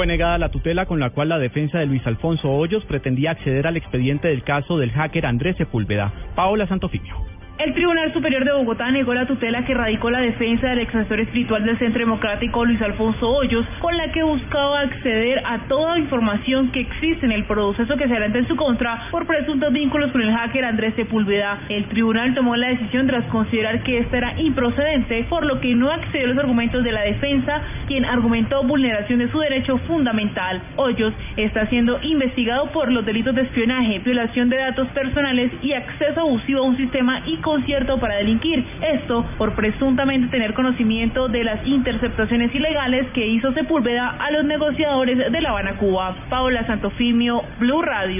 Fue negada la tutela con la cual la defensa de Luis Alfonso Hoyos pretendía acceder al expediente del caso del hacker Andrés Sepúlveda. Paola Santofimio. El Tribunal Superior de Bogotá negó la tutela que radicó la defensa del ex asesor espiritual del Centro Democrático Luis Alfonso Hoyos, con la que buscaba acceder a toda información que existe en el proceso que se adelanta en su contra por presuntos vínculos con el hacker Andrés Sepúlveda. El tribunal tomó la decisión tras considerar que esta era improcedente, por lo que no accedió a los argumentos de la defensa, quien argumentó vulneración de su derecho fundamental. Hoyos está siendo investigado por los delitos de espionaje, violación de datos personales y acceso abusivo a un sistema y concierto para delinquir. Esto por presuntamente tener conocimiento de las interceptaciones ilegales que hizo Sepúlveda a los negociadores de La Habana, Cuba. Paola Santofimio, Blue Radio.